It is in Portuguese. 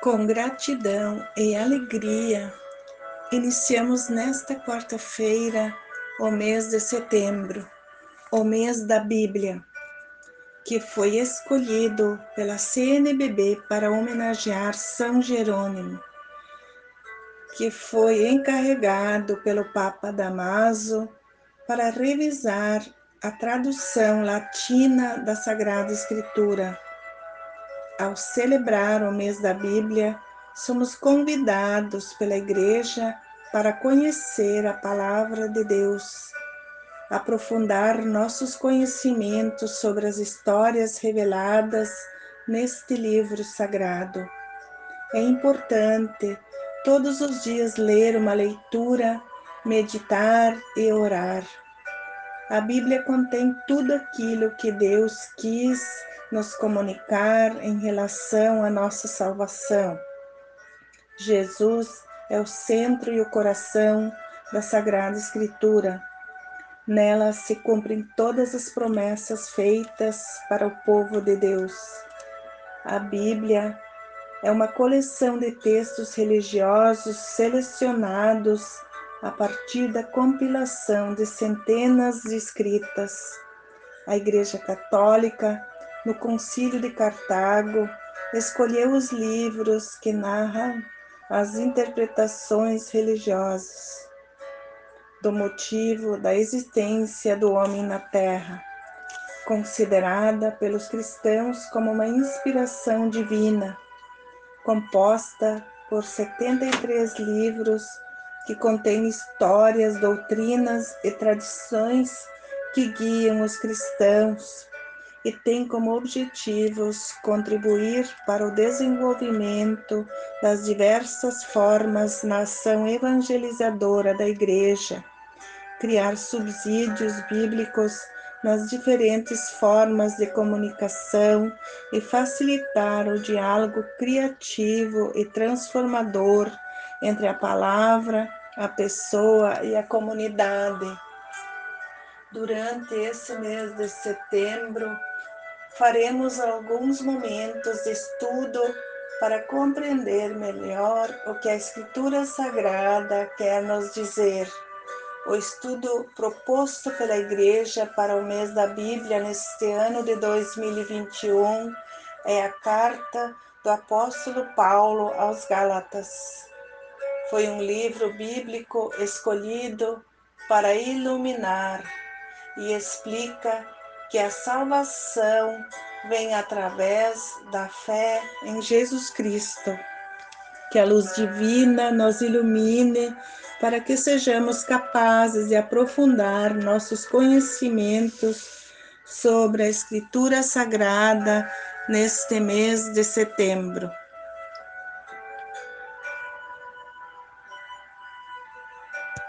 Com gratidão e alegria, iniciamos nesta quarta-feira o mês de setembro, o mês da Bíblia, que foi escolhido pela CNBB para homenagear São Jerônimo, que foi encarregado pelo Papa Damaso para revisar a tradução latina da Sagrada Escritura ao celebrar o mês da Bíblia, somos convidados pela Igreja para conhecer a Palavra de Deus, aprofundar nossos conhecimentos sobre as histórias reveladas neste livro sagrado. É importante todos os dias ler uma leitura, meditar e orar. A Bíblia contém tudo aquilo que Deus quis nos comunicar em relação à nossa salvação. Jesus é o centro e o coração da Sagrada Escritura. Nela se cumprem todas as promessas feitas para o povo de Deus. A Bíblia é uma coleção de textos religiosos selecionados a partir da compilação de centenas de escritas. A Igreja Católica no Concílio de Cartago, escolheu os livros que narram as interpretações religiosas do motivo da existência do homem na Terra, considerada pelos cristãos como uma inspiração divina, composta por 73 livros que contêm histórias, doutrinas e tradições que guiam os cristãos e tem como objetivos contribuir para o desenvolvimento das diversas formas na ação evangelizadora da Igreja, criar subsídios bíblicos nas diferentes formas de comunicação e facilitar o diálogo criativo e transformador entre a palavra, a pessoa e a comunidade. Durante esse mês de setembro, faremos alguns momentos de estudo para compreender melhor o que a Escritura Sagrada quer nos dizer. O estudo proposto pela Igreja para o mês da Bíblia neste ano de 2021 é a carta do apóstolo Paulo aos Gálatas. Foi um livro bíblico escolhido para iluminar e explica que a salvação vem através da fé em Jesus Cristo. Que a luz divina nos ilumine para que sejamos capazes de aprofundar nossos conhecimentos sobre a Escritura Sagrada neste mês de setembro.